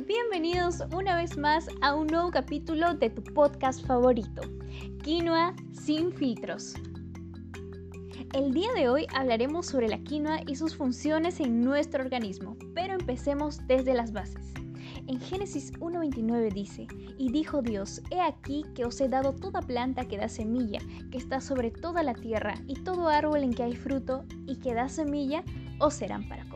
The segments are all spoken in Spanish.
Bienvenidos una vez más a un nuevo capítulo de tu podcast favorito, Quinoa sin filtros. El día de hoy hablaremos sobre la quinoa y sus funciones en nuestro organismo, pero empecemos desde las bases. En Génesis 1.29 dice, y dijo Dios, he aquí que os he dado toda planta que da semilla, que está sobre toda la tierra, y todo árbol en que hay fruto y que da semilla, os serán para comer.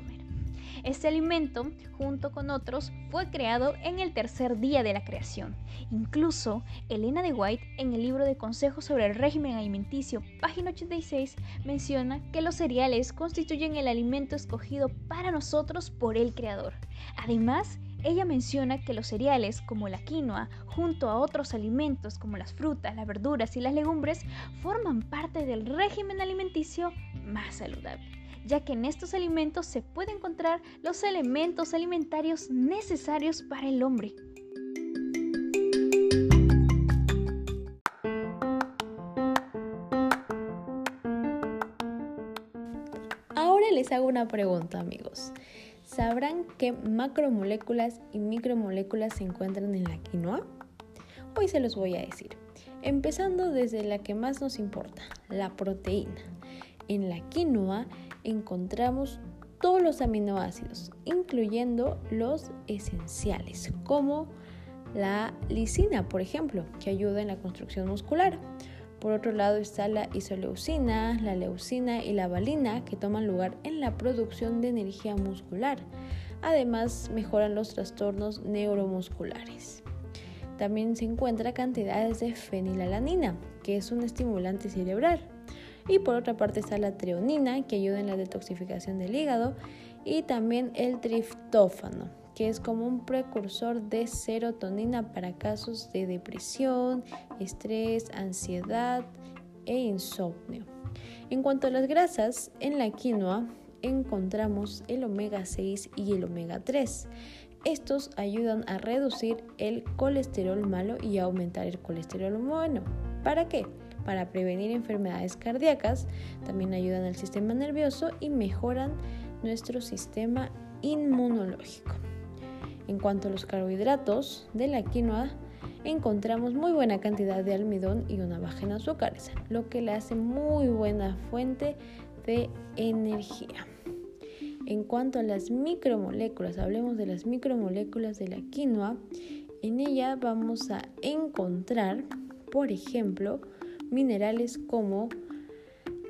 Este alimento, junto con otros, fue creado en el tercer día de la creación. Incluso, Elena de White, en el libro de Consejos sobre el régimen alimenticio, página 86, menciona que los cereales constituyen el alimento escogido para nosotros por el Creador. Además, ella menciona que los cereales, como la quinoa, junto a otros alimentos como las frutas, las verduras y las legumbres, forman parte del régimen alimenticio más saludable ya que en estos alimentos se pueden encontrar los elementos alimentarios necesarios para el hombre. Ahora les hago una pregunta amigos. ¿Sabrán qué macromoléculas y micromoléculas se encuentran en la quinoa? Hoy se los voy a decir. Empezando desde la que más nos importa, la proteína. En la quinoa encontramos todos los aminoácidos, incluyendo los esenciales, como la lisina, por ejemplo, que ayuda en la construcción muscular. Por otro lado está la isoleucina, la leucina y la valina, que toman lugar en la producción de energía muscular. Además, mejoran los trastornos neuromusculares. También se encuentra cantidades de fenilalanina, que es un estimulante cerebral. Y por otra parte está la treonina, que ayuda en la detoxificación del hígado, y también el triptófano, que es como un precursor de serotonina para casos de depresión, estrés, ansiedad e insomnio. En cuanto a las grasas, en la quinoa encontramos el omega 6 y el omega 3. Estos ayudan a reducir el colesterol malo y a aumentar el colesterol bueno. ¿Para qué? Para prevenir enfermedades cardíacas, también ayudan al sistema nervioso y mejoran nuestro sistema inmunológico. En cuanto a los carbohidratos de la quinoa, encontramos muy buena cantidad de almidón y una baja en azúcares, lo que le hace muy buena fuente de energía. En cuanto a las micromoléculas, hablemos de las micromoléculas de la quinoa, en ella vamos a encontrar, por ejemplo, minerales como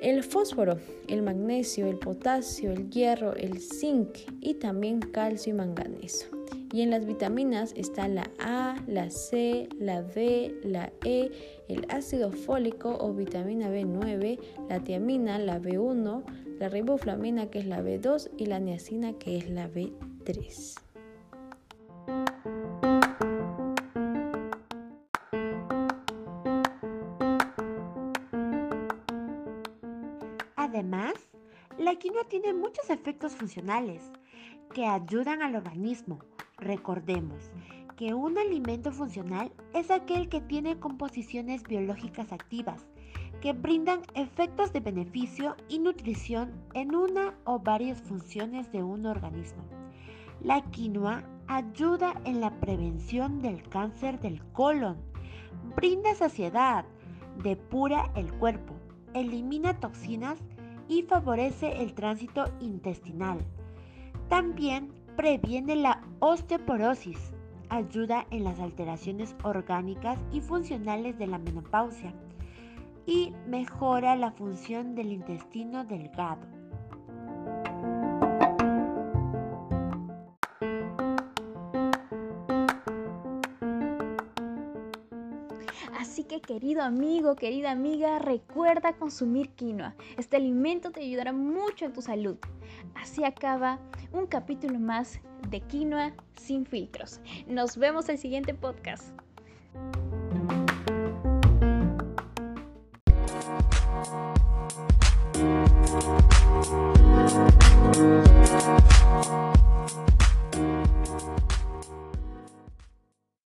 el fósforo, el magnesio, el potasio, el hierro, el zinc y también calcio y manganeso. Y en las vitaminas está la A, la C, la D, la E, el ácido fólico o vitamina B9, la tiamina, la B1, la riboflamina que es la B2 y la niacina que es la B3. La quinoa tiene muchos efectos funcionales que ayudan al organismo. Recordemos que un alimento funcional es aquel que tiene composiciones biológicas activas que brindan efectos de beneficio y nutrición en una o varias funciones de un organismo. La quinoa ayuda en la prevención del cáncer del colon, brinda saciedad, depura el cuerpo, elimina toxinas y favorece el tránsito intestinal. También previene la osteoporosis, ayuda en las alteraciones orgánicas y funcionales de la menopausia y mejora la función del intestino delgado. que querido amigo, querida amiga, recuerda consumir quinoa. Este alimento te ayudará mucho en tu salud. Así acaba un capítulo más de Quinoa sin filtros. Nos vemos el siguiente podcast.